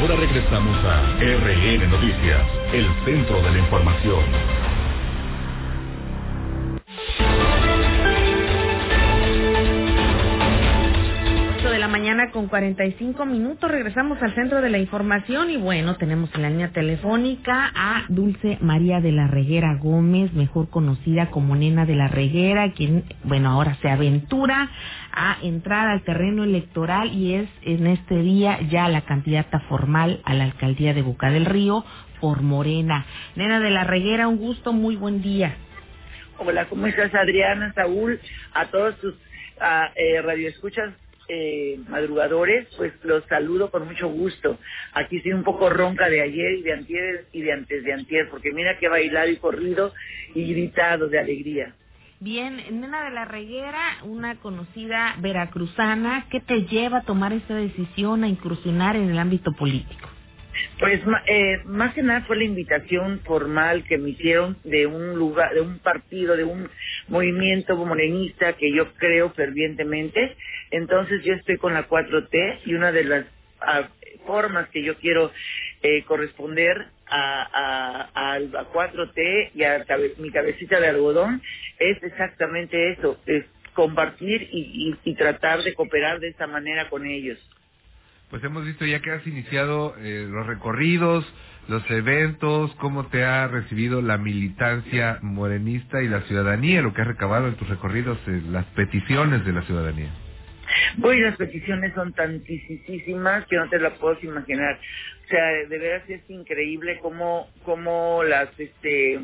Ahora regresamos a RN Noticias, el centro de la información. Con 45 minutos. Regresamos al centro de la información y bueno, tenemos en la línea telefónica a Dulce María de la Reguera Gómez, mejor conocida como Nena de la Reguera, quien, bueno, ahora se aventura a entrar al terreno electoral y es en este día ya la candidata formal a la alcaldía de Boca del Río por Morena. Nena de la Reguera, un gusto, muy buen día. Hola, ¿cómo estás Adriana, Saúl? A todos tus uh, eh, radioescuchas eh, madrugadores, pues los saludo con mucho gusto. Aquí estoy un poco ronca de ayer y de antier y de antes de antier, porque mira que he bailado y corrido y gritado de alegría. Bien, Nena de la Reguera, una conocida veracruzana, ¿qué te lleva a tomar esta decisión a incursionar en el ámbito político? Pues eh, más que nada fue la invitación formal que me hicieron de un lugar, de un partido, de un movimiento morenista que yo creo fervientemente. Entonces yo estoy con la 4T y una de las ah, formas que yo quiero eh, corresponder a, a, a, 4T y a mi cabecita de algodón es exactamente eso, es compartir y, tratar de cooperar de esta manera con ellos. Pues hemos visto ya que has iniciado eh, los recorridos, los eventos, cómo te ha recibido la militancia morenista y la ciudadanía, lo que has recabado en tus recorridos, eh, las peticiones de la ciudadanía. Pues las peticiones son tantísimas que no te las puedo imaginar. O sea, de veras es increíble cómo, cómo las, este,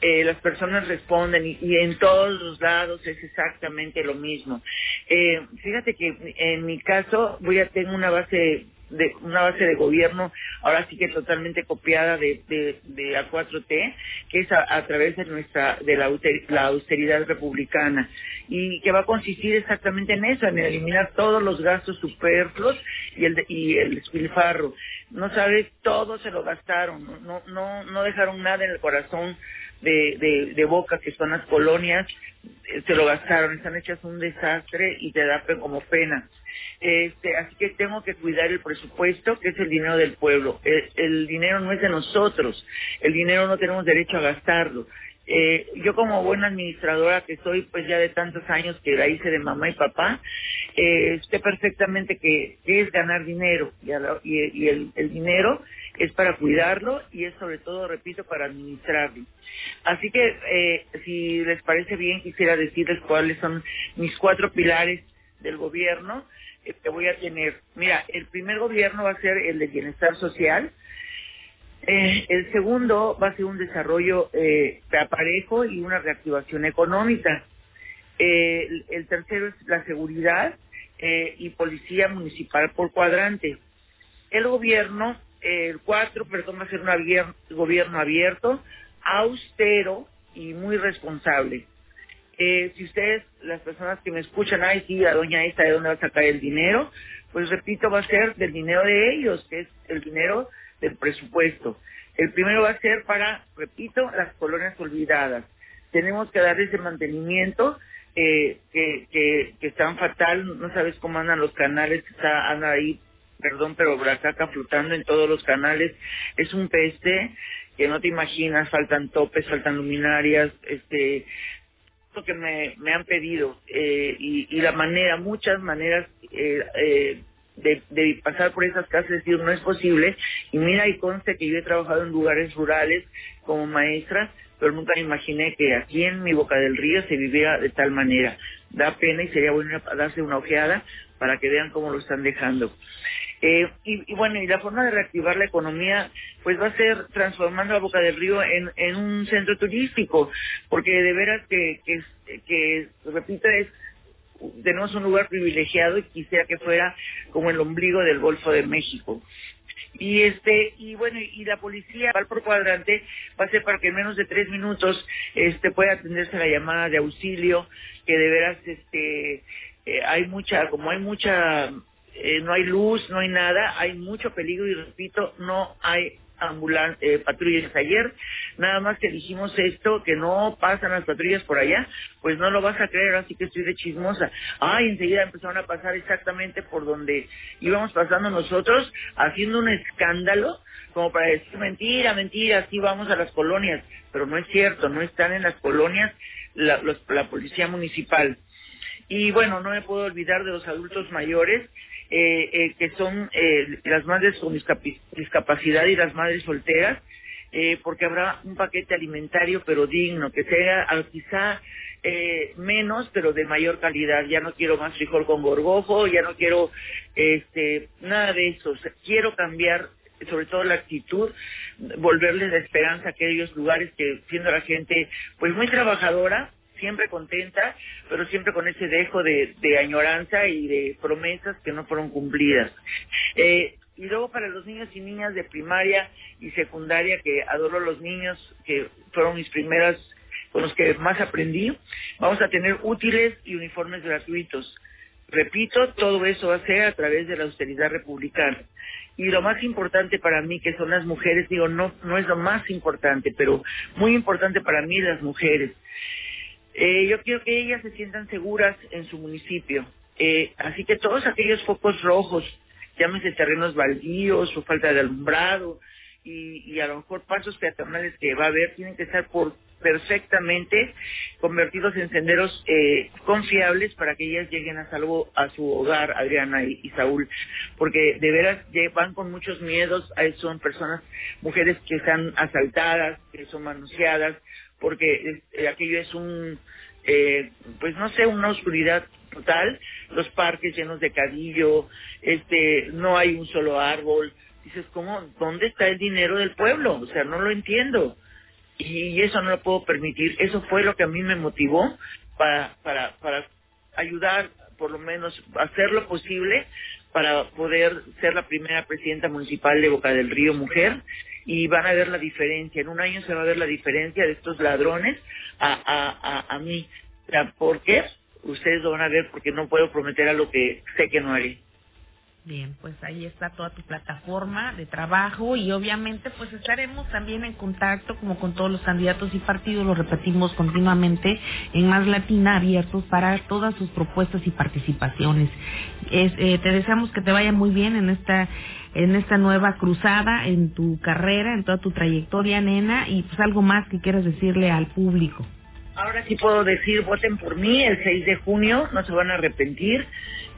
eh, las personas responden y, en todos los lados es exactamente lo mismo. Eh, fíjate que en mi caso voy a tener una base de una base de gobierno ahora sí que totalmente copiada de, de, de A4T que es a, través de nuestra de la, austeridad republicana y que va a consistir exactamente en eso en eliminar todos los gastos superfluos y el y no sabes todo se lo gastaron no no no dejaron nada en el corazón de, de, de Boca, que son las colonias, eh, se lo gastaron, están hechas un desastre y te da como pena. Este, así que tengo que cuidar el presupuesto, que es el dinero del pueblo. El, dinero no es de nosotros, el dinero no tenemos derecho a gastarlo. Eh, yo como buena administradora que soy, pues ya de tantos años que la hice de mamá y papá, eh, sé perfectamente que, es ganar dinero y, el, dinero es para cuidarlo y es sobre todo, repito, para administrarlo. Así que, eh, si les parece bien, quisiera decirles cuáles son mis cuatro pilares del gobierno que voy a tener. Mira, el primer gobierno va a ser el de bienestar social. Eh, el segundo va a ser un desarrollo eh, aparejo y una reactivación económica. El, el, tercero es la seguridad eh, y policía municipal por cuadrante. El gobierno, el cuatro, perdón, va a ser un gobierno abierto, austero y muy responsable. Si ustedes, las personas que me escuchan, ay, sí, doña esta, ¿de dónde va a sacar el dinero? Pues repito, va a ser del dinero de ellos, que es el dinero del presupuesto. El primero va a ser para, repito, las colonias olvidadas. Tenemos que darles ese mantenimiento eh, que, que, que están fatal, no sabes cómo andan los canales, está, anda ahí, perdón, pero Bracaca flotando en todos los canales, es un peste, que no te imaginas, faltan topes, faltan luminarias, este, lo que me, me han pedido eh, y, y, la manera, muchas maneras eh, eh, de, pasar por esas casas, decir, no es posible. Y mira, y conste que yo he trabajado en lugares rurales como maestra, pero nunca imaginé que aquí en mi Boca del Río se viviera de tal manera. Da pena y sería bueno darse una ojeada para que vean cómo lo están dejando. Y, bueno, y la forma de reactivar la economía, pues va a ser transformando la Boca del Río en, un centro turístico, porque de veras que, que, que repito, es tenemos un lugar privilegiado y quisiera que fuera como el ombligo del Golfo de México. Y este, y bueno, y la policía por cuadrante va a ser para que en menos de tres minutos este pueda atenderse la llamada de auxilio, que de veras este eh, hay mucha, como hay mucha eh, no hay luz, no hay nada, hay mucho peligro y repito, no hay ambulan eh, patrullas ayer, nada más que dijimos esto, que no pasan las patrullas por allá, pues no lo vas a creer, así que estoy de chismosa. Ay, enseguida empezaron a pasar exactamente por donde íbamos pasando nosotros, haciendo un escándalo, como para decir mentira, mentira, así vamos a las colonias, pero no es cierto, no están en las colonias la policía municipal. Y bueno, no me puedo olvidar de los adultos mayores, eh, eh, que son eh, las madres con discapacidad y las madres solteras, eh, porque habrá un paquete alimentario pero digno, que sea ah, quizá eh, menos pero de mayor calidad. Ya no quiero más frijol con gorgojo, ya no quiero este nada de eso. quiero cambiar sobre todo la actitud, volverles la esperanza a aquellos lugares que siendo la gente pues muy trabajadora, siempre contenta, pero siempre con ese dejo de, añoranza y de promesas que no fueron cumplidas. Eh, y luego para los niños y niñas de primaria y secundaria, que adoro los niños, que fueron mis primeras, con los que más aprendí, vamos a tener útiles y uniformes gratuitos. Repito, todo eso va a ser a través de la austeridad republicana. Y lo más importante para mí, que son las mujeres, digo, no, no es lo más importante, pero muy importante para mí las mujeres. Eh, yo quiero que ellas se sientan seguras en su municipio. Eh, así que todos aquellos focos rojos, llámese terrenos baldíos o falta de alumbrado y, y a lo mejor pasos peatonales que va a haber, tienen que estar por perfectamente convertidos en senderos eh, confiables para que ellas lleguen a salvo a su hogar, Adriana y, Saúl, porque de veras van con muchos miedos, son personas, mujeres que están asaltadas, que son manoseadas, porque eh, aquello es un, eh, pues no sé, una oscuridad total, los parques llenos de cadillo, este, no hay un solo árbol, dices, ¿cómo, dónde está el dinero del pueblo? O sea, no lo entiendo y eso no lo puedo permitir. Eso fue lo que a mí me motivó para, para, para ayudar, por lo menos, hacer lo posible para poder ser la primera presidenta municipal de Boca del Río mujer y van a ver la diferencia. En un año se va a ver la diferencia de estos ladrones a, a, a, mí. ¿Por qué? Ustedes lo van a ver porque no puedo prometer a lo que sé que no haré. Bien, pues ahí está toda tu plataforma de trabajo y obviamente pues estaremos también en contacto como con todos los candidatos y partidos, lo repetimos continuamente, en Más Latina abiertos para todas sus propuestas y participaciones. Es, eh, te deseamos que te vaya muy bien en esta en esta nueva cruzada, en tu carrera, en toda tu trayectoria, nena, y pues algo más que quieras decirle al público. Ahora sí puedo decir, voten por mí el 6 de junio, no se van a arrepentir.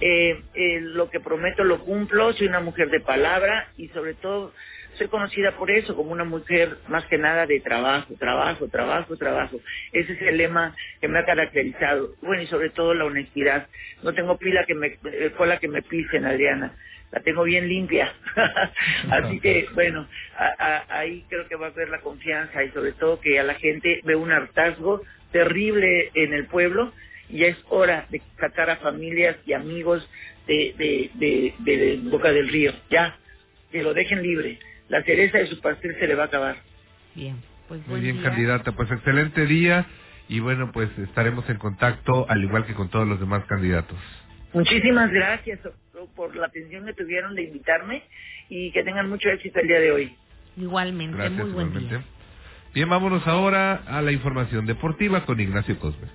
Eh, eh, lo que prometo lo cumplo, soy una mujer de palabra y sobre todo soy conocida por eso, como una mujer más que nada de trabajo, trabajo, trabajo, trabajo. Ese es el lema que me ha caracterizado. Bueno, y sobre todo la honestidad. No tengo pila que me, eh, cola que me pisen, Adriana. La tengo bien limpia. Así que, bueno, ahí creo que va a haber la confianza y sobre todo que a la gente ve un hartazgo terrible en el pueblo y ya es hora de sacar a familias y amigos de, de, de, Boca del Río. Ya, que lo dejen libre. La cereza de su pastel se le va a acabar. Bien, pues Muy bien, candidata. Pues excelente día y bueno, pues estaremos en contacto al igual que con todos los demás candidatos. Muchísimas gracias por la atención que tuvieron de invitarme y que tengan mucho éxito el día de hoy. Igualmente, muy buen igualmente. Bien, vámonos ahora a la información deportiva con Ignacio Cosme.